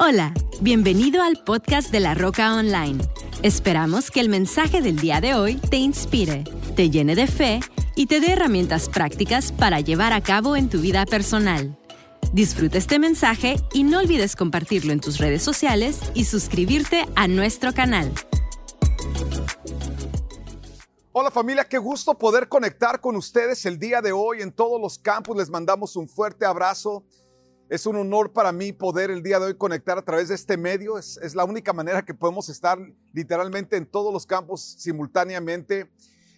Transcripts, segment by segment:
Hola, bienvenido al podcast de La Roca Online. Esperamos que el mensaje del día de hoy te inspire, te llene de fe y te dé herramientas prácticas para llevar a cabo en tu vida personal. Disfruta este mensaje y no olvides compartirlo en tus redes sociales y suscribirte a nuestro canal. Hola familia, qué gusto poder conectar con ustedes el día de hoy en todos los campos. Les mandamos un fuerte abrazo. Es un honor para mí poder el día de hoy conectar a través de este medio. Es, la única manera que podemos estar literalmente en todos los campos simultáneamente.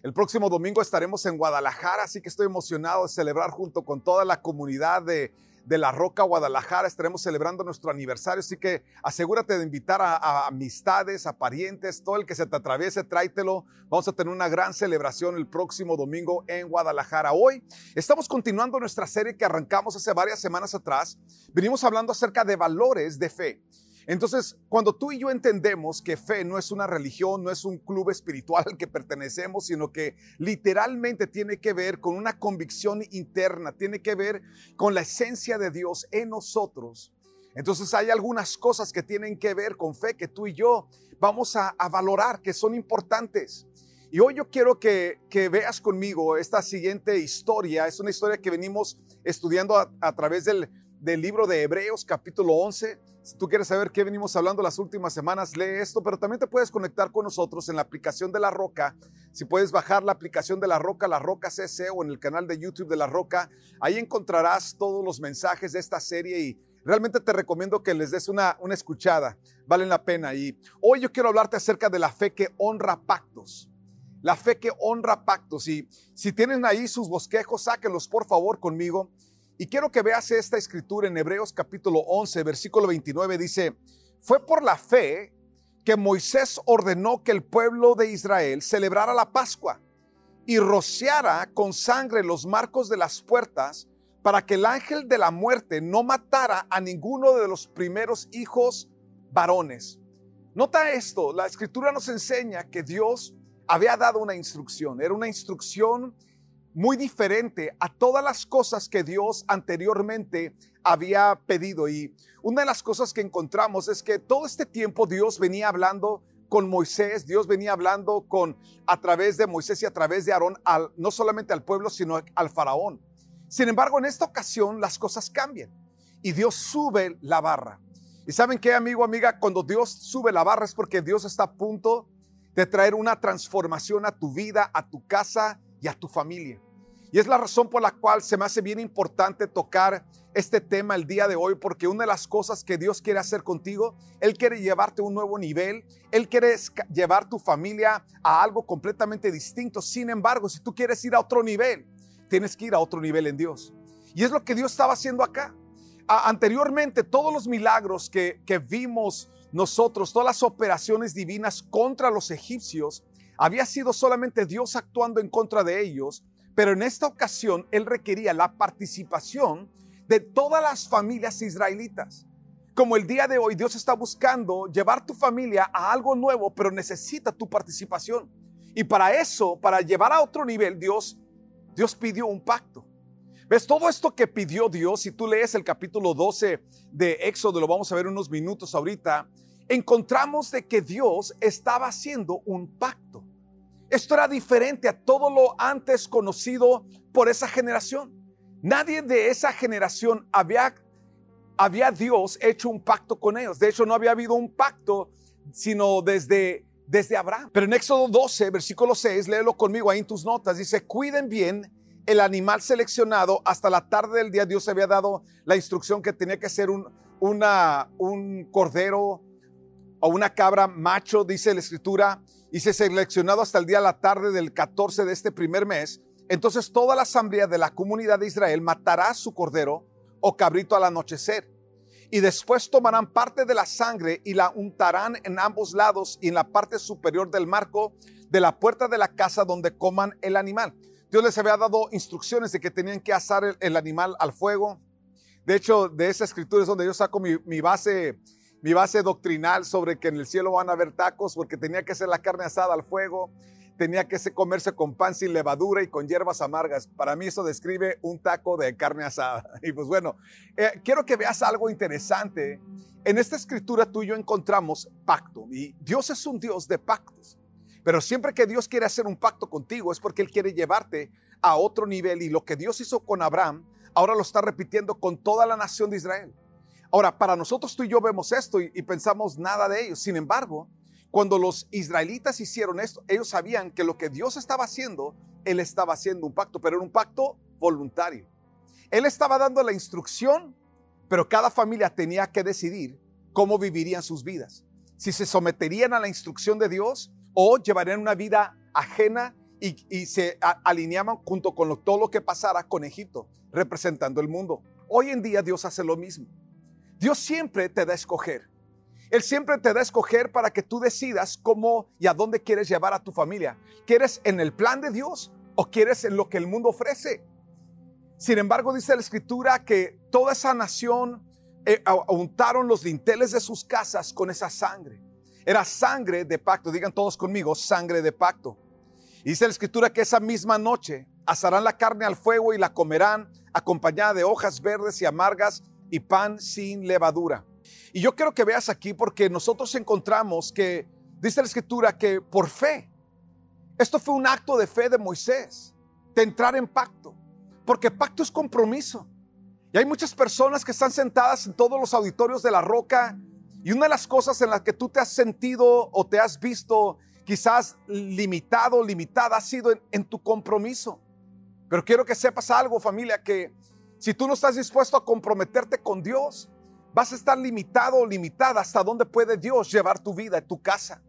El próximo domingo estaremos en Guadalajara, así que estoy emocionado de celebrar junto con toda la comunidad de, de La Roca, Guadalajara. Estaremos celebrando nuestro aniversario, así que asegúrate de invitar a, amistades, a parientes, todo el que se te atraviese, tráetelo. Vamos a tener una gran celebración el próximo domingo en Guadalajara. Hoy estamos continuando nuestra serie que arrancamos hace varias semanas atrás. Venimos hablando acerca de valores de fe. Entonces, cuando tú y yo entendemos que fe no es una religión, no es un club espiritual al que pertenecemos, sino que literalmente tiene que ver con una convicción interna, tiene que ver con la esencia de Dios en nosotros. Entonces hay algunas cosas que tienen que ver con fe que tú y yo vamos a, valorar, que son importantes. Y hoy yo quiero que, veas conmigo esta siguiente historia. Es una historia que venimos estudiando a través del, del libro de Hebreos capítulo 11. Si tú quieres saber qué venimos hablando las últimas semanas, lee esto, pero también te puedes conectar con nosotros en la aplicación de La Roca. Si puedes bajar la aplicación de La Roca, La Roca CC o en el canal de YouTube de La Roca, ahí encontrarás todos los mensajes de esta serie y realmente te recomiendo que les des una, una escuchada. Valen la pena. Y hoy yo quiero hablarte acerca de la fe que honra pactos. La fe que honra pactos. Y si tienen ahí sus bosquejos, sáquenlos por favor conmigo. Y quiero que veas esta escritura en Hebreos capítulo 11, versículo 29. Dice, fue por la fe que Moisés ordenó que el pueblo de Israel celebrara la Pascua y rociara con sangre los marcos de las puertas para que el ángel de la muerte no matara a ninguno de los primeros hijos varones. Nota esto, la escritura nos enseña que Dios había dado una instrucción, era una instrucción muy diferente a todas las cosas que Dios anteriormente había pedido. Y una de las cosas que encontramos es que todo este tiempo Dios venía hablando con Moisés, Dios venía hablando con a través de Moisés y a través de Aarón, no solamente al pueblo, sino al faraón. Sin embargo, en esta ocasión las cosas cambian y Dios sube la barra. Y saben qué, amigo, amiga, cuando Dios sube la barra es porque Dios está a punto de traer una transformación a tu vida, a tu casa y a tu familia. Y es la razón por la cual se me hace bien importante tocar este tema el día de hoy, porque una de las cosas que Dios quiere hacer contigo, Él quiere llevarte a un nuevo nivel, Él quiere llevar tu familia a algo completamente distinto. Sin embargo, si tú quieres ir a otro nivel, tienes que ir a otro nivel en Dios. Y es lo que Dios estaba haciendo acá. Anteriormente, todos los milagros que, que vimos nosotros, todas las operaciones divinas contra los egipcios, había sido solamente Dios actuando en contra de ellos pero en esta ocasión él requería la participación de todas las familias israelitas. Como el día de hoy Dios está buscando llevar tu familia a algo nuevo, pero necesita tu participación. Y para eso, para llevar a otro nivel, Dios, Dios pidió un pacto. ¿Ves? Todo esto que pidió Dios, si tú lees el capítulo 12 de Éxodo, lo vamos a ver unos minutos ahorita, encontramos de que Dios estaba haciendo un pacto. Esto era diferente a todo lo antes conocido por esa generación. Nadie de esa generación había, había Dios hecho un pacto con ellos. De hecho, no había habido un pacto sino desde, desde Abraham. Pero en Éxodo 12, versículo 6, léelo conmigo ahí en tus notas. Dice, cuiden bien el animal seleccionado. Hasta la tarde del día Dios había dado la instrucción que tenía que ser un, una, un cordero o una cabra macho, dice la escritura, y se seleccionado hasta el día de la tarde del 14 de este primer mes, entonces toda la asamblea de la comunidad de Israel matará su cordero o cabrito al anochecer. Y después tomarán parte de la sangre y la untarán en ambos lados y en la parte superior del marco de la puerta de la casa donde coman el animal. Dios les había dado instrucciones de que tenían que asar el, animal al fuego. De hecho, de esa escritura es donde yo saco mi base mi base doctrinal sobre que en el cielo van a haber tacos porque tenía que ser la carne asada al fuego. tenía que comerse con pan sin levadura y con hierbas amargas. Para mí eso describe un taco de carne asada. Y pues bueno, eh, quiero que veas algo interesante. En esta escritura tú y yo encontramos pacto. Y Dios es un Dios de pactos. Pero siempre que Dios quiere hacer un pacto contigo es porque Él quiere llevarte a otro nivel. Y lo que Dios hizo con Abraham, ahora lo está repitiendo con toda la nación de Israel. Ahora, para nosotros tú y yo vemos esto y, pensamos nada de ello. Sin embargo, cuando los israelitas hicieron esto, ellos sabían que lo que Dios estaba haciendo, Él estaba haciendo un pacto, pero era un pacto voluntario. Él estaba dando la instrucción, pero cada familia tenía que decidir cómo vivirían sus vidas. Si se someterían a la instrucción de Dios o llevarían una vida ajena y, se alineaban junto con todo lo que pasara con Egipto, representando el mundo. Hoy en día Dios hace lo mismo. Dios siempre te da a escoger. Él siempre te da a escoger para que tú decidas cómo y a dónde quieres llevar a tu familia. ¿Quieres en el plan de Dios o quieres en lo que el mundo ofrece? Sin embargo, dice la escritura que toda esa nación eh, untaron los dinteles de sus casas con esa sangre. Era sangre de pacto. Digan todos conmigo, sangre de pacto. Y dice la escritura que esa misma noche asarán la carne al fuego y la comerán acompañada de hojas verdes y amargas y pan sin levadura. Y yo quiero que veas aquí porque nosotros encontramos que, dice la escritura, que por fe, esto fue un acto de fe de Moisés, de entrar en pacto, porque pacto es compromiso. Y hay muchas personas que están sentadas en todos los auditorios de la roca y una de las cosas en las que tú te has sentido o te has visto quizás limitado, limitada, ha sido en, en tu compromiso. Pero quiero que sepas algo, familia, que si tú no estás dispuesto a comprometerte con Dios, vas a estar limitado o limitada hasta dónde puede Dios llevar tu vida, tu casa.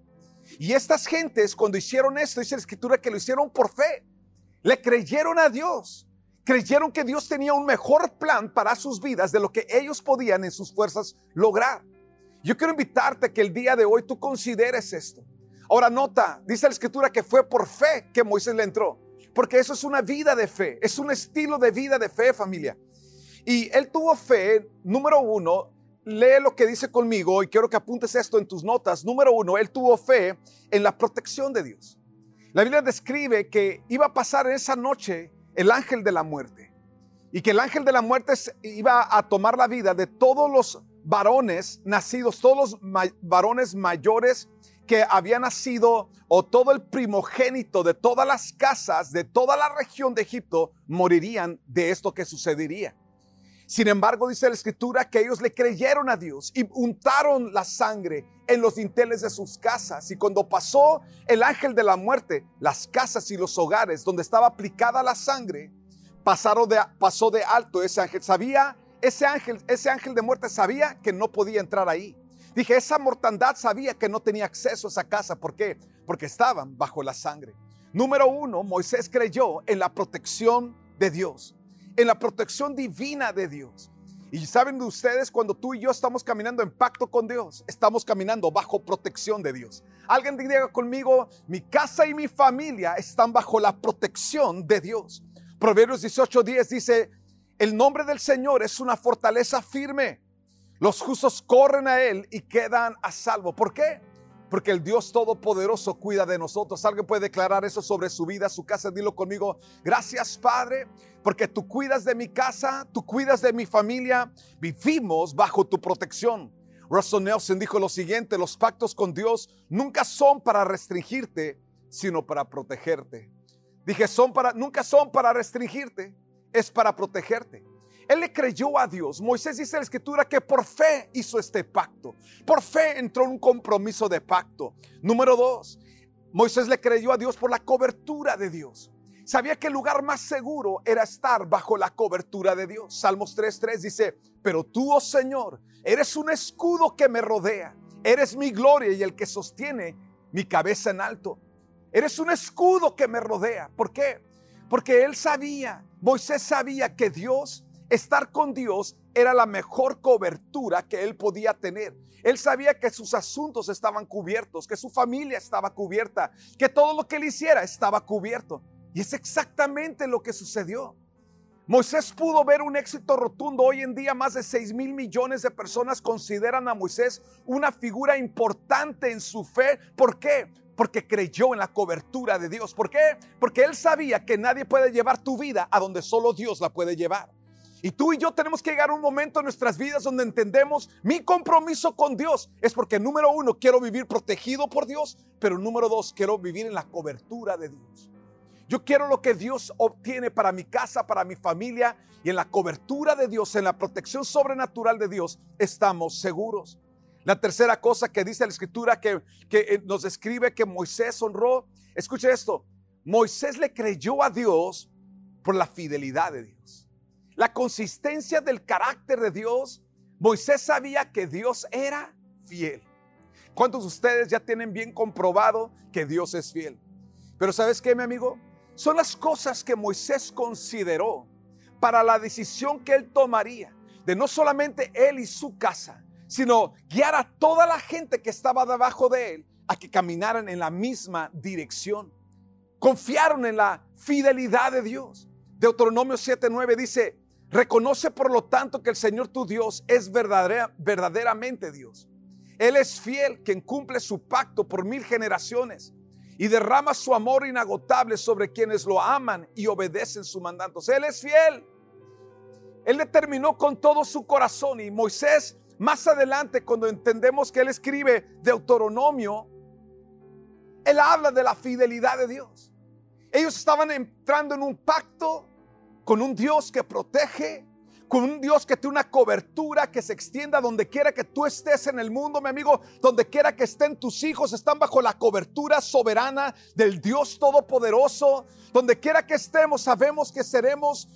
Y estas gentes cuando hicieron esto, dice la escritura que lo hicieron por fe. Le creyeron a Dios. Creyeron que Dios tenía un mejor plan para sus vidas de lo que ellos podían en sus fuerzas lograr. Yo quiero invitarte que el día de hoy tú consideres esto. Ahora nota, dice la escritura que fue por fe que Moisés le entró. Porque eso es una vida de fe, es un estilo de vida de fe familia. Y él tuvo fe, número uno, lee lo que dice conmigo y quiero que apuntes esto en tus notas. Número uno, él tuvo fe en la protección de Dios. La Biblia describe que iba a pasar esa noche el ángel de la muerte y que el ángel de la muerte iba a tomar la vida de todos los varones nacidos, todos los varones mayores que habían nacido o todo el primogénito de todas las casas de toda la región de Egipto morirían de esto que sucedería. Sin embargo, dice la escritura que ellos le creyeron a Dios y untaron la sangre en los dinteles de sus casas. Y cuando pasó el ángel de la muerte, las casas y los hogares donde estaba aplicada la sangre, pasaron de, pasó de alto ese ángel. Sabía, ese ángel, ese ángel de muerte sabía que no podía entrar ahí. Dije, esa mortandad sabía que no tenía acceso a esa casa. ¿Por qué? Porque estaban bajo la sangre. Número uno, Moisés creyó en la protección de Dios en la protección divina de Dios. Y saben de ustedes, cuando tú y yo estamos caminando en pacto con Dios, estamos caminando bajo protección de Dios. Alguien diga conmigo, mi casa y mi familia están bajo la protección de Dios. Proverbios 18:10 dice, el nombre del Señor es una fortaleza firme. Los justos corren a Él y quedan a salvo. ¿Por qué? porque el Dios Todopoderoso cuida de nosotros. Alguien puede declarar eso sobre su vida, su casa. Dilo conmigo. Gracias, Padre, porque tú cuidas de mi casa, tú cuidas de mi familia. Vivimos bajo tu protección. Russell Nelson dijo lo siguiente, los pactos con Dios nunca son para restringirte, sino para protegerte. Dije, son para, nunca son para restringirte, es para protegerte. Él le creyó a Dios. Moisés dice en la escritura que por fe hizo este pacto. Por fe entró en un compromiso de pacto. Número dos, Moisés le creyó a Dios por la cobertura de Dios. Sabía que el lugar más seguro era estar bajo la cobertura de Dios. Salmos 3.3 dice, pero tú, oh Señor, eres un escudo que me rodea. Eres mi gloria y el que sostiene mi cabeza en alto. Eres un escudo que me rodea. ¿Por qué? Porque él sabía, Moisés sabía que Dios Estar con Dios era la mejor cobertura que él podía tener. Él sabía que sus asuntos estaban cubiertos, que su familia estaba cubierta, que todo lo que él hiciera estaba cubierto. Y es exactamente lo que sucedió. Moisés pudo ver un éxito rotundo. Hoy en día más de 6 mil millones de personas consideran a Moisés una figura importante en su fe. ¿Por qué? Porque creyó en la cobertura de Dios. ¿Por qué? Porque él sabía que nadie puede llevar tu vida a donde solo Dios la puede llevar. Y tú y yo tenemos que llegar a un momento en nuestras vidas donde entendemos mi compromiso con Dios. Es porque número uno, quiero vivir protegido por Dios, pero número dos, quiero vivir en la cobertura de Dios. Yo quiero lo que Dios obtiene para mi casa, para mi familia y en la cobertura de Dios, en la protección sobrenatural de Dios, estamos seguros. La tercera cosa que dice la escritura que, que eh, nos describe que Moisés honró, escuche esto, Moisés le creyó a Dios por la fidelidad de Dios. La consistencia del carácter de Dios, Moisés sabía que Dios era fiel. ¿Cuántos de ustedes ya tienen bien comprobado que Dios es fiel? Pero ¿sabes qué, mi amigo? Son las cosas que Moisés consideró para la decisión que él tomaría de no solamente él y su casa, sino guiar a toda la gente que estaba debajo de él a que caminaran en la misma dirección. Confiaron en la fidelidad de Dios. Deuteronomio 7:9 dice, reconoce por lo tanto que el Señor tu Dios es verdaderamente Dios. Él es fiel, quien cumple su pacto por mil generaciones y derrama su amor inagotable sobre quienes lo aman y obedecen sus mandatos. Él es fiel. Él determinó con todo su corazón y Moisés más adelante cuando entendemos que él escribe Deuteronomio, él habla de la fidelidad de Dios. Ellos estaban entrando en un pacto con un Dios que protege, con un Dios que tiene una cobertura que se extienda donde quiera que tú estés en el mundo, mi amigo, donde quiera que estén tus hijos, están bajo la cobertura soberana del Dios Todopoderoso. Donde quiera que estemos, sabemos que seremos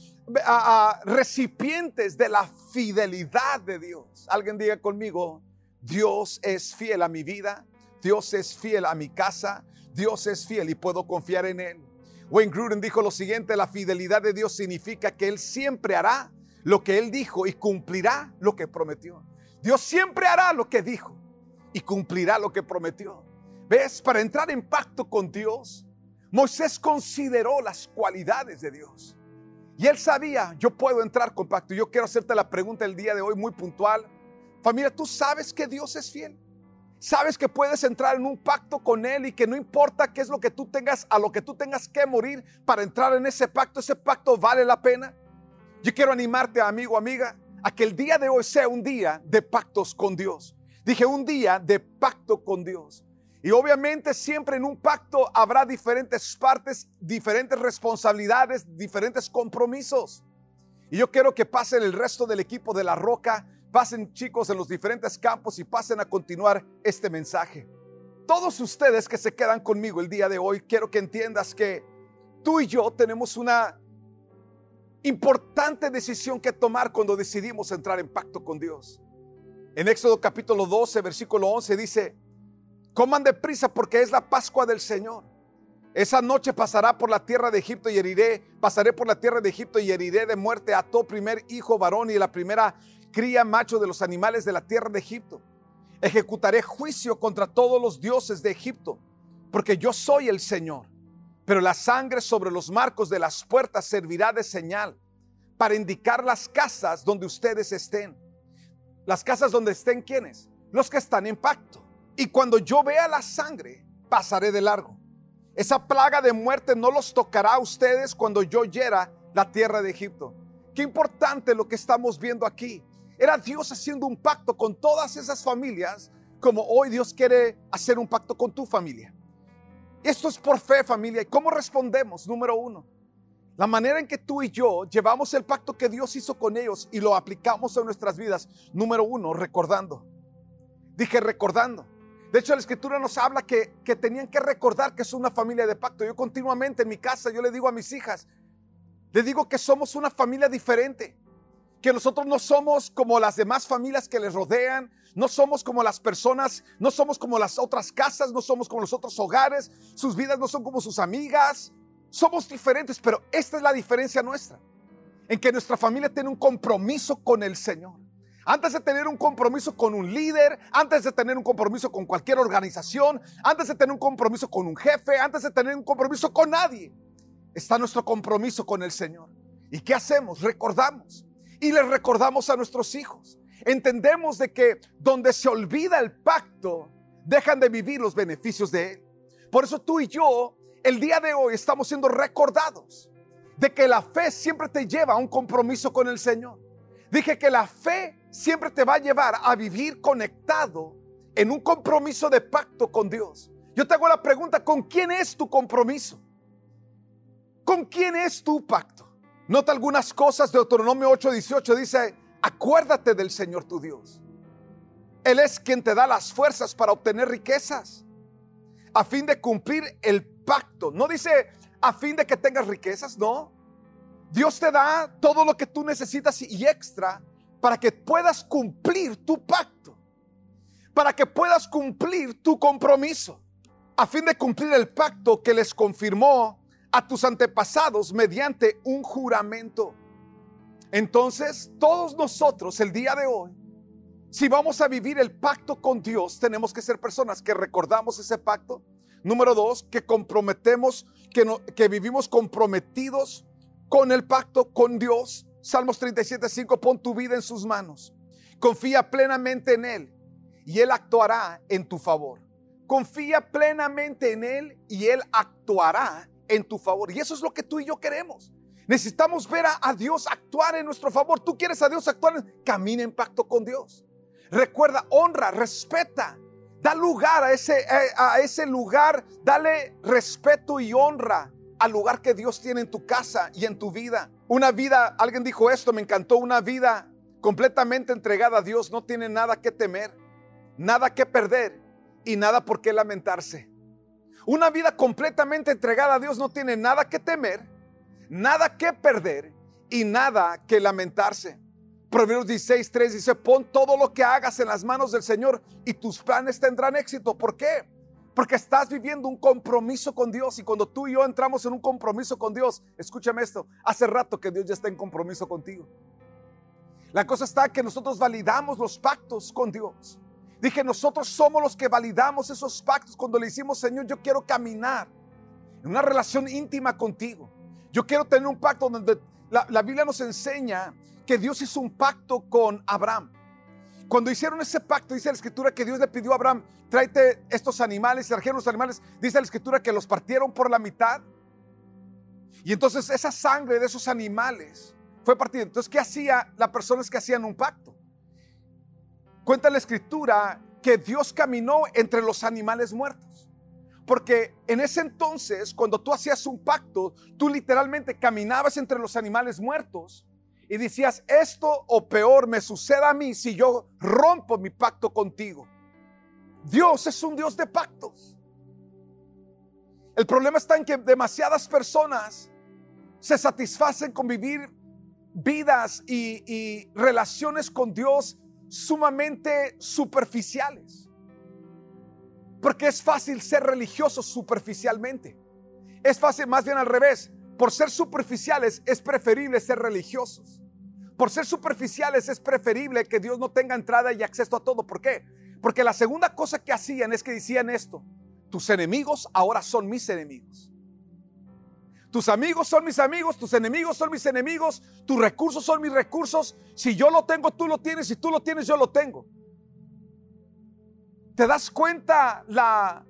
recipientes de la fidelidad de Dios. Alguien diga conmigo, Dios es fiel a mi vida, Dios es fiel a mi casa, Dios es fiel y puedo confiar en Él. Wayne Gruden dijo lo siguiente, la fidelidad de Dios significa que Él siempre hará lo que Él dijo y cumplirá lo que prometió. Dios siempre hará lo que dijo y cumplirá lo que prometió. ¿Ves? Para entrar en pacto con Dios, Moisés consideró las cualidades de Dios. Y él sabía, yo puedo entrar con pacto. Yo quiero hacerte la pregunta el día de hoy muy puntual. Familia, ¿tú sabes que Dios es fiel? ¿Sabes que puedes entrar en un pacto con Él y que no importa qué es lo que tú tengas, a lo que tú tengas que morir para entrar en ese pacto, ese pacto vale la pena? Yo quiero animarte, amigo, amiga, a que el día de hoy sea un día de pactos con Dios. Dije un día de pacto con Dios. Y obviamente siempre en un pacto habrá diferentes partes, diferentes responsabilidades, diferentes compromisos. Y yo quiero que pasen el resto del equipo de La Roca, pasen chicos en los diferentes campos y pasen a continuar este mensaje. Todos ustedes que se quedan conmigo el día de hoy, quiero que entiendas que tú y yo tenemos una importante decisión que tomar cuando decidimos entrar en pacto con Dios. En Éxodo capítulo 12, versículo 11 dice, coman deprisa porque es la Pascua del Señor. Esa noche pasará por la tierra de Egipto y heriré, pasaré por la tierra de Egipto y heriré de muerte a todo primer hijo varón y la primera cría macho de los animales de la tierra de Egipto. Ejecutaré juicio contra todos los dioses de Egipto, porque yo soy el Señor. Pero la sangre sobre los marcos de las puertas servirá de señal para indicar las casas donde ustedes estén. Las casas donde estén quienes? Los que están en pacto. Y cuando yo vea la sangre, pasaré de largo. Esa plaga de muerte no los tocará a ustedes cuando yo hiera la tierra de Egipto. Qué importante lo que estamos viendo aquí. Era Dios haciendo un pacto con todas esas familias, como hoy Dios quiere hacer un pacto con tu familia. Esto es por fe, familia. ¿Y cómo respondemos? Número uno, la manera en que tú y yo llevamos el pacto que Dios hizo con ellos y lo aplicamos en nuestras vidas. Número uno, recordando. Dije recordando. De hecho, la escritura nos habla que, que tenían que recordar que es una familia de pacto. Yo continuamente en mi casa, yo le digo a mis hijas, le digo que somos una familia diferente que nosotros no somos como las demás familias que les rodean, no somos como las personas, no somos como las otras casas, no somos como los otros hogares, sus vidas no son como sus amigas, somos diferentes, pero esta es la diferencia nuestra, en que nuestra familia tiene un compromiso con el Señor. Antes de tener un compromiso con un líder, antes de tener un compromiso con cualquier organización, antes de tener un compromiso con un jefe, antes de tener un compromiso con nadie, está nuestro compromiso con el Señor. ¿Y qué hacemos? Recordamos y les recordamos a nuestros hijos. Entendemos de que donde se olvida el pacto, dejan de vivir los beneficios de él. Por eso tú y yo, el día de hoy, estamos siendo recordados de que la fe siempre te lleva a un compromiso con el Señor. Dije que la fe siempre te va a llevar a vivir conectado en un compromiso de pacto con Dios. Yo te hago la pregunta, ¿con quién es tu compromiso? ¿Con quién es tu pacto? Nota algunas cosas de Deuteronomio 8:18 dice, acuérdate del Señor tu Dios. Él es quien te da las fuerzas para obtener riquezas a fin de cumplir el pacto. No dice a fin de que tengas riquezas, no. Dios te da todo lo que tú necesitas y extra para que puedas cumplir tu pacto, para que puedas cumplir tu compromiso, a fin de cumplir el pacto que les confirmó a tus antepasados mediante un juramento. Entonces, todos nosotros el día de hoy, si vamos a vivir el pacto con Dios, tenemos que ser personas que recordamos ese pacto. Número dos, que comprometemos, que, que vivimos comprometidos con el pacto con Dios. Salmos 37, 5, pon tu vida en sus manos. Confía plenamente en Él y Él actuará en tu favor. Confía plenamente en Él y Él actuará en tu favor. Y eso es lo que tú y yo queremos. Necesitamos ver a, Dios actuar en nuestro favor. Tú quieres a Dios actuar, camina en pacto con Dios. Recuerda, honra, respeta. Da lugar a ese, eh, a ese lugar, dale respeto y honra al lugar que Dios tiene en tu casa y en tu vida. Una vida, alguien dijo esto, me encantó, una vida completamente entregada a Dios no tiene nada que temer, nada que perder y nada por qué lamentarse. Una vida completamente entregada a Dios no tiene nada que temer, nada que perder y nada que lamentarse. Proverbios 16, 3 dice, pon todo lo que hagas en las manos del Señor y tus planes tendrán éxito. ¿Por qué? Porque estás viviendo un compromiso con Dios y cuando tú y yo entramos en un compromiso con Dios, escúchame esto, hace rato que Dios ya está en compromiso contigo. La cosa está que nosotros validamos los pactos con Dios. Dije, nosotros somos los que validamos esos pactos cuando le hicimos, Señor, yo quiero caminar en una relación íntima contigo. Yo quiero tener un pacto donde la, la Biblia nos enseña que Dios hizo un pacto con Abraham. Cuando hicieron ese pacto, dice la escritura que Dios le pidió a Abraham, tráete estos animales, trajeron los animales, dice la escritura que los partieron por la mitad. Y entonces esa sangre de esos animales fue partida. Entonces, ¿qué hacía las personas que hacían un pacto? Cuenta la escritura que Dios caminó entre los animales muertos. Porque en ese entonces, cuando tú hacías un pacto, tú literalmente caminabas entre los animales muertos y decías, esto o peor me suceda a mí si yo rompo mi pacto contigo. Dios es un Dios de pactos. El problema está en que demasiadas personas se satisfacen con vivir vidas y, y relaciones con Dios sumamente superficiales. Porque es fácil ser religioso superficialmente. Es fácil, más bien al revés, por ser superficiales es preferible ser religiosos. Por ser superficiales es preferible que Dios no tenga entrada y acceso a todo. ¿Por qué? Porque la segunda cosa que hacían es que decían esto. Tus enemigos ahora son mis enemigos. Tus amigos son mis amigos, tus enemigos son mis enemigos, tus recursos son mis recursos. Si yo lo tengo, tú lo tienes, si tú lo tienes, yo lo tengo. ¿Te das cuenta la,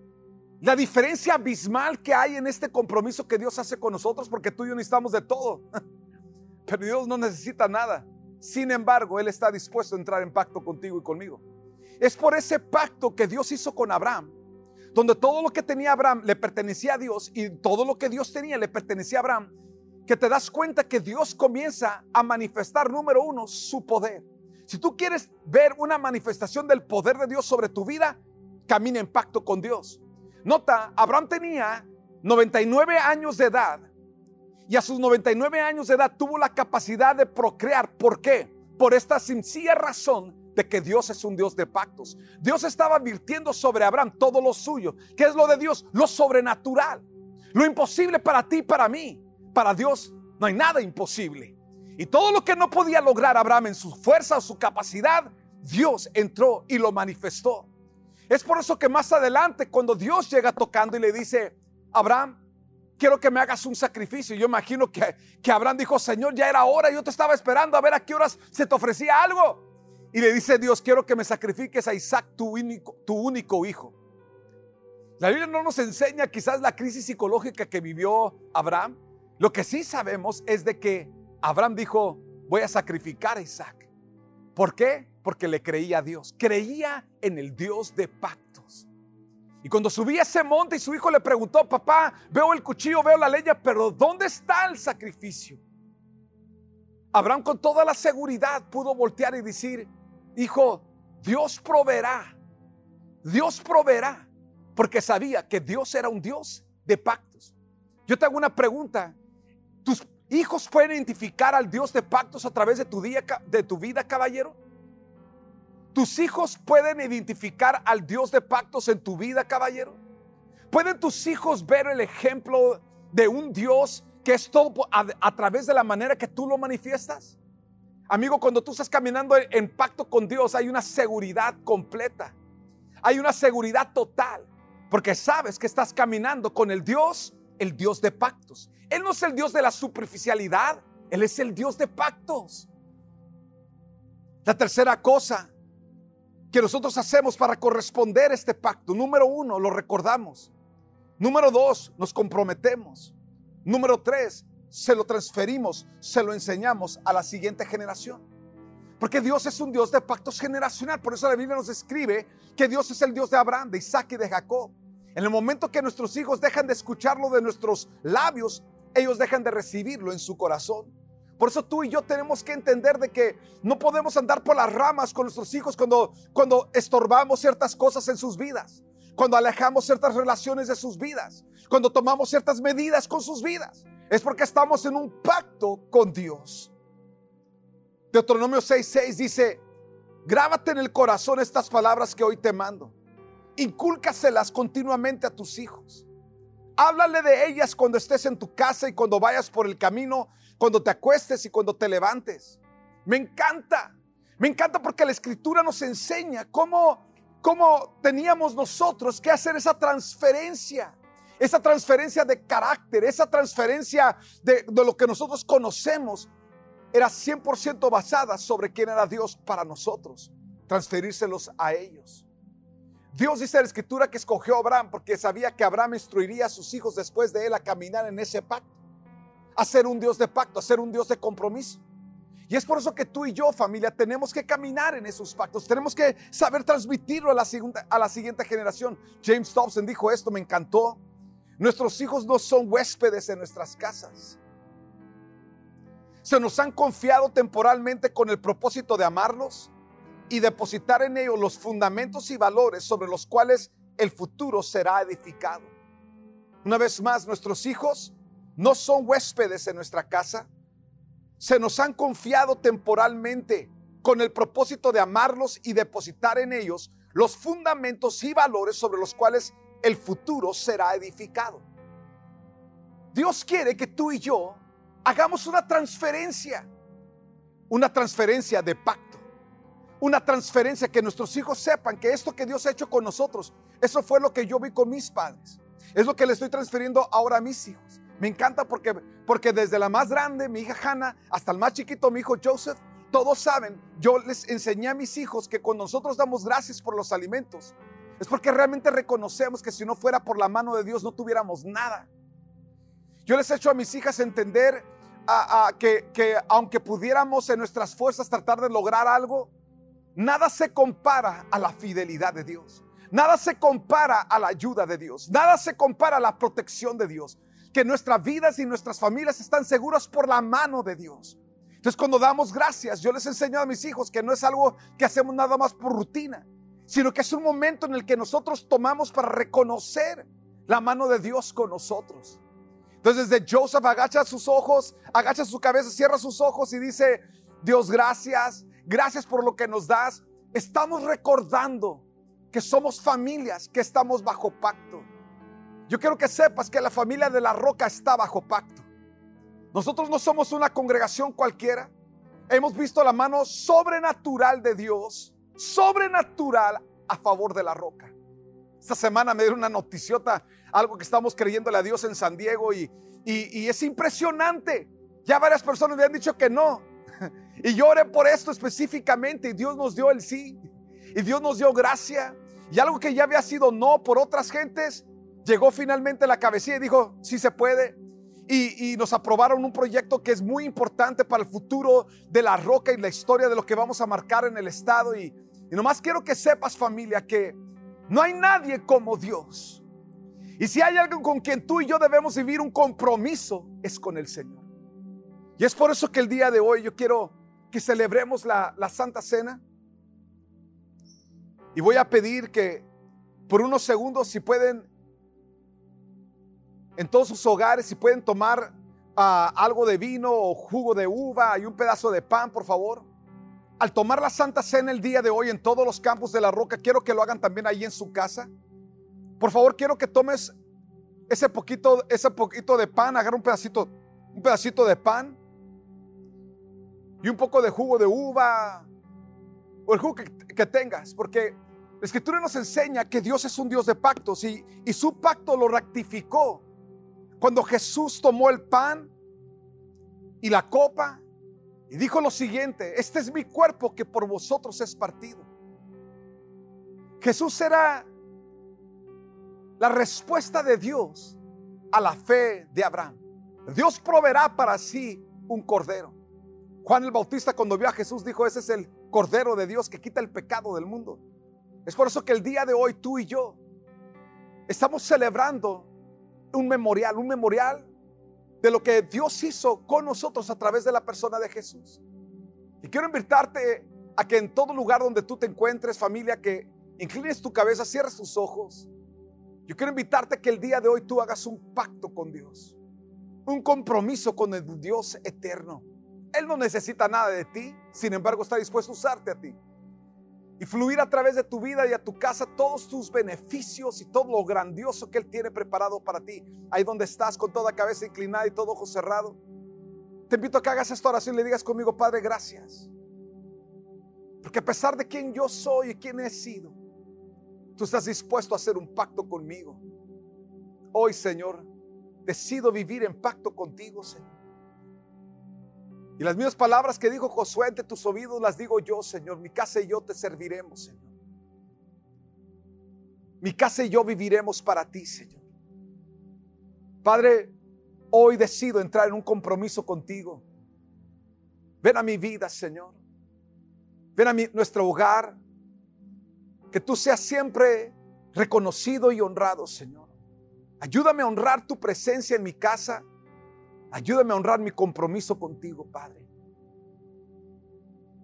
la diferencia abismal que hay en este compromiso que Dios hace con nosotros, porque tú y yo necesitamos de todo. Pero Dios no necesita nada. Sin embargo, Él está dispuesto a entrar en pacto contigo y conmigo. Es por ese pacto que Dios hizo con Abraham, donde todo lo que tenía Abraham le pertenecía a Dios y todo lo que Dios tenía le pertenecía a Abraham, que te das cuenta que Dios comienza a manifestar, número uno, su poder. Si tú quieres ver una manifestación del poder de Dios sobre tu vida, camina en pacto con Dios. Nota, Abraham tenía 99 años de edad y a sus 99 años de edad tuvo la capacidad de procrear. ¿Por qué? Por esta sencilla razón de que Dios es un Dios de pactos. Dios estaba advirtiendo sobre Abraham todo lo suyo. ¿Qué es lo de Dios? Lo sobrenatural. Lo imposible para ti y para mí. Para Dios no hay nada imposible. Y todo lo que no podía lograr Abraham en su fuerza o su capacidad, Dios entró y lo manifestó. Es por eso que más adelante, cuando Dios llega tocando y le dice, Abraham, quiero que me hagas un sacrificio. Yo imagino que, que Abraham dijo, Señor, ya era hora, yo te estaba esperando a ver a qué horas se te ofrecía algo. Y le dice Dios, quiero que me sacrifiques a Isaac, tu único, hijo. La Biblia no nos enseña quizás la crisis psicológica que vivió Abraham. Lo que sí sabemos es de que Abraham dijo, voy a sacrificar a Isaac. ¿Por qué? Porque le creía a Dios. Creía en el Dios de pactos. Y cuando subía ese monte y su hijo le preguntó, papá, veo el cuchillo, veo la leña, pero ¿dónde está el sacrificio? Abraham con toda la seguridad pudo voltear y decir, hijo, Dios proveerá. Dios proveerá porque sabía que Dios era un Dios de pactos. Yo te hago una pregunta. ¿Tus hijos pueden identificar al Dios de pactos a través de tu, día, de tu vida, caballero? ¿Tus hijos pueden identificar al Dios de pactos en tu vida, caballero? ¿Pueden tus hijos ver el ejemplo de un Dios que es todo a, a través de la manera que tú lo manifiestas? Amigo, cuando tú estás caminando en pacto con Dios hay una seguridad completa. Hay una seguridad total. Porque sabes que estás caminando con el Dios, el Dios de pactos. Él no es el Dios de la superficialidad, Él es el Dios de pactos. La tercera cosa que nosotros hacemos para corresponder a este pacto, número uno, lo recordamos. Número dos, nos comprometemos. Número tres, se lo transferimos, se lo enseñamos a la siguiente generación. Porque Dios es un Dios de pactos generacional. Por eso la Biblia nos escribe que Dios es el Dios de Abraham, de Isaac y de Jacob. En el momento que nuestros hijos dejan de escucharlo de nuestros labios, ellos dejan de recibirlo en su corazón. Por eso tú y yo tenemos que entender de que no podemos andar por las ramas con nuestros hijos cuando, cuando estorbamos ciertas cosas en sus vidas, cuando alejamos ciertas relaciones de sus vidas, cuando tomamos ciertas medidas con sus vidas. Es porque estamos en un pacto con Dios. Deuteronomio 6:6 dice, grábate en el corazón estas palabras que hoy te mando. Incúlcaselas continuamente a tus hijos. Háblale de ellas cuando estés en tu casa y cuando vayas por el camino, cuando te acuestes y cuando te levantes. Me encanta. Me encanta porque la escritura nos enseña cómo, cómo teníamos nosotros que hacer esa transferencia esa transferencia de carácter, esa transferencia de, de, lo que nosotros conocemos era 100% basada sobre quién era Dios para nosotros, transferírselos a ellos. Dios dice en la escritura que escogió a Abraham porque sabía que Abraham instruiría a sus hijos después de él a caminar en ese pacto, a ser un Dios de pacto, a ser un Dios de compromiso. Y es por eso que tú y yo, familia, tenemos que caminar en esos pactos. Tenemos que saber transmitirlo a la, a la siguiente generación. James Dobson dijo esto, me encantó. Nuestros hijos no son huéspedes en nuestras casas se nos han confiado temporalmente con el propósito de amarlos y depositar en ellos los fundamentos y valores sobre los cuales el futuro será edificado. Una vez más, nuestros hijos no son huéspedes en nuestra casa. Se nos han confiado temporalmente con el propósito de amarlos y depositar en ellos los fundamentos y valores sobre los cuales el futuro será edificado. Dios quiere que tú y yo hagamos una transferencia, una transferencia de pacto, una transferencia que nuestros hijos sepan que esto que Dios ha hecho con nosotros, eso fue lo que yo vi con mis padres, es lo que le estoy transfiriendo ahora a mis hijos. Me encanta porque, porque desde la más grande, mi hija Hannah, hasta el más chiquito, mi hijo Joseph, todos saben, yo les enseñé a mis hijos que cuando nosotros damos gracias por los alimentos, es porque realmente reconocemos que si no fuera por la mano de Dios no tuviéramos nada. Yo les he hecho a mis hijas entender que, que aunque pudiéramos en nuestras fuerzas tratar de lograr algo, nada se compara a la fidelidad de Dios. Nada se compara a la ayuda de Dios. Nada se compara a la protección de Dios. Que nuestras vidas y nuestras familias están seguras por la mano de Dios. Entonces cuando damos gracias, yo les enseño a mis hijos que no es algo que hacemos nada más por rutina, sino que es un momento en el que nosotros tomamos para reconocer la mano de Dios con nosotros. Entonces desde Joseph agacha sus ojos, agacha su cabeza, cierra sus ojos y dice, Dios gracias, gracias por lo que nos das. Estamos recordando que somos familias, que estamos bajo pacto. Yo quiero que sepas que la familia de la roca está bajo pacto. Nosotros no somos una congregación cualquiera. Hemos visto la mano sobrenatural de Dios, sobrenatural a favor de la roca. Esta semana me dieron una noticiota algo que estamos creyéndole a Dios en San Diego y, y, es impresionante. Ya varias personas me han dicho que no. Y yo oré por esto específicamente y Dios nos dio el sí. Y Dios nos dio gracia. Y algo que ya había sido no por otras gentes, llegó finalmente la cabecilla y dijo, sí se puede. Y, nos aprobaron un proyecto que es muy importante para el futuro de la roca y la historia de lo que vamos a marcar en el estado. Y, y nomás quiero que sepas familia que no hay nadie como Dios. Y si hay alguien con quien tú y yo debemos vivir un compromiso, es con el Señor. Y es por eso que el día de hoy yo quiero que celebremos la, la Santa Cena. Y voy a pedir que por unos segundos, si pueden en todos sus hogares, si pueden tomar ah, algo de vino o jugo de uva y un pedazo de pan, por favor. Al tomar la Santa Cena el día de hoy en todos los campos de la roca, quiero que lo hagan también ahí en su casa. Por favor, quiero que tomes ese poquito, ese poquito de pan, agarra un pedacito, un pedacito de pan y un poco de jugo de uva o el jugo que, tengas, porque la escritura nos enseña que Dios es un Dios de pactos y, y su pacto lo rectificó cuando Jesús tomó el pan y la copa y dijo lo siguiente, este es mi cuerpo que por vosotros es partido. Jesús era la respuesta de Dios a la fe de Abraham. Dios proveerá para sí un cordero. Juan el Bautista cuando vio a Jesús dijo, ese es el cordero de Dios que quita el pecado del mundo. Es por eso que el día de hoy tú y yo estamos celebrando un memorial, un memorial de lo que Dios hizo con nosotros a través de la persona de Jesús. Y quiero invitarte a que en todo lugar donde tú te encuentres, familia, que inclines tu cabeza, cierres tus ojos. Yo quiero invitarte a que el día de hoy tú hagas un pacto con Dios, un compromiso con el Dios eterno. Él no necesita nada de ti, sin embargo está dispuesto a usarte a ti y fluir a través de tu vida y a tu casa todos tus beneficios y todo lo grandioso que Él tiene preparado para ti. Ahí donde estás con toda cabeza inclinada y todo ojo cerrado. Te invito a que hagas esta oración y le digas conmigo, Padre, gracias. Porque a pesar de quién yo soy y quién he sido, tú estás dispuesto a hacer un pacto conmigo. Hoy, Señor, decido vivir en pacto contigo, Señor. Y las mismas palabras que dijo Josué ante tus oídos las digo yo, Señor. Mi casa y yo te serviremos, Señor. Mi casa y yo viviremos para ti, Señor. Padre, hoy decido entrar en un compromiso contigo. Ven a mi vida, Señor. Ven a mi, nuestro hogar. Que tú seas siempre reconocido y honrado, Señor. Ayúdame a honrar tu presencia en mi casa Ayúdame a honrar mi compromiso contigo, Padre.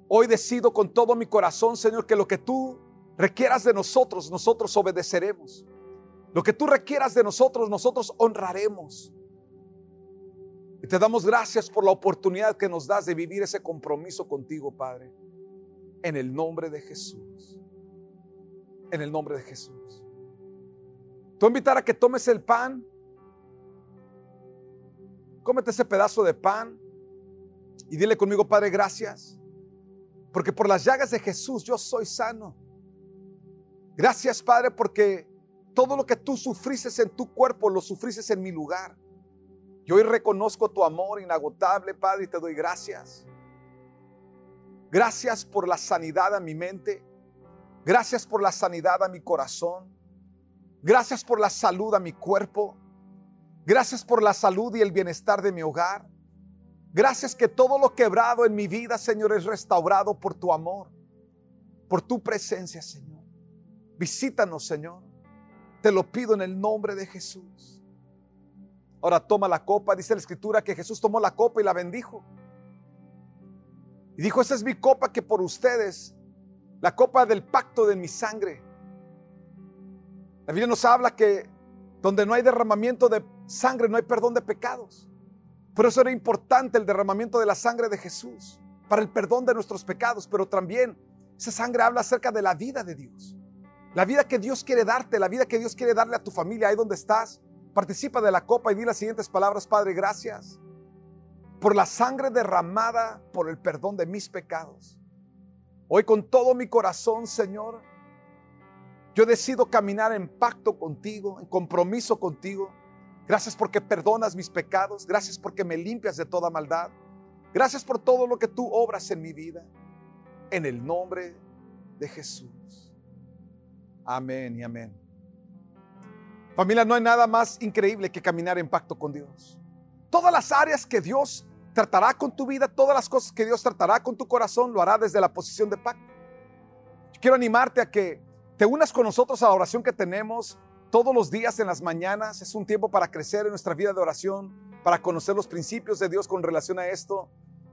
Hoy decido con todo mi corazón, Señor, que lo que tú requieras de nosotros, nosotros obedeceremos. Lo que tú requieras de nosotros, nosotros honraremos. Y te damos gracias por la oportunidad que nos das de vivir ese compromiso contigo, Padre. En el nombre de Jesús. En el nombre de Jesús. Tú invitar a que tomes el pan Cómete ese pedazo de pan y dile conmigo, Padre, gracias. Porque por las llagas de Jesús yo soy sano. Gracias, Padre, porque todo lo que tú sufrices en tu cuerpo lo sufrices en mi lugar. Yo hoy reconozco tu amor inagotable, Padre, y te doy gracias. Gracias por la sanidad a mi mente. Gracias por la sanidad a mi corazón. Gracias por la salud a mi cuerpo. Gracias por la salud y el bienestar de mi hogar. Gracias que todo lo quebrado en mi vida, Señor, es restaurado por tu amor, por tu presencia, Señor. Visítanos, Señor. Te lo pido en el nombre de Jesús. Ahora toma la copa, dice la escritura que Jesús tomó la copa y la bendijo. Y dijo, esa es mi copa que por ustedes, la copa del pacto de mi sangre. La Biblia nos habla que donde no hay derramamiento de sangre, no hay perdón de pecados. Por eso era importante el derramamiento de la sangre de Jesús, para el perdón de nuestros pecados, pero también esa sangre habla acerca de la vida de Dios. La vida que Dios quiere darte, la vida que Dios quiere darle a tu familia, ahí donde estás. Participa de la copa y di las siguientes palabras, Padre, gracias por la sangre derramada por el perdón de mis pecados. Hoy con todo mi corazón, Señor, yo decido caminar en pacto contigo, en compromiso contigo. Gracias porque perdonas mis pecados. Gracias porque me limpias de toda maldad. Gracias por todo lo que tú obras en mi vida. En el nombre de Jesús. Amén y amén. Familia, no hay nada más increíble que caminar en pacto con Dios. Todas las áreas que Dios tratará con tu vida, todas las cosas que Dios tratará con tu corazón, lo hará desde la posición de pacto. quiero animarte a que te unas con nosotros a la oración que tenemos todos los días en las mañanas. Es un tiempo para crecer en nuestra vida de oración, para conocer los principios de Dios con relación a esto.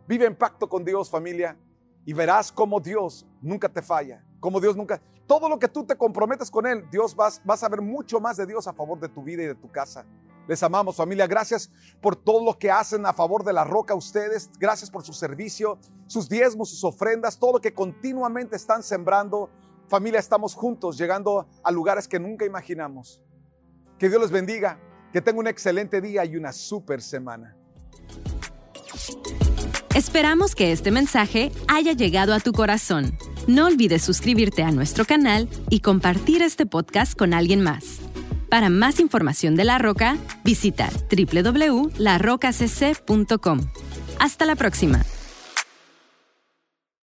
Vive en pacto con Dios, familia, y verás cómo Dios nunca te falla, como Dios nunca... Todo lo que tú te comprometes con Él, Dios vas, a ver mucho más de Dios a favor de tu vida y de tu casa. Les amamos familia. Gracias por todo lo que hacen a favor de la roca ustedes. Gracias por su servicio, sus diezmos, sus ofrendas, todo lo que continuamente están sembrando. Familia, estamos juntos llegando a lugares que nunca imaginamos. Que Dios les bendiga. Que tenga un excelente día y una super semana. Esperamos que este mensaje haya llegado a tu corazón. No olvides suscribirte a nuestro canal y compartir este podcast con alguien más. Para más información de La Roca, visita www.larocacc.com. Hasta la próxima.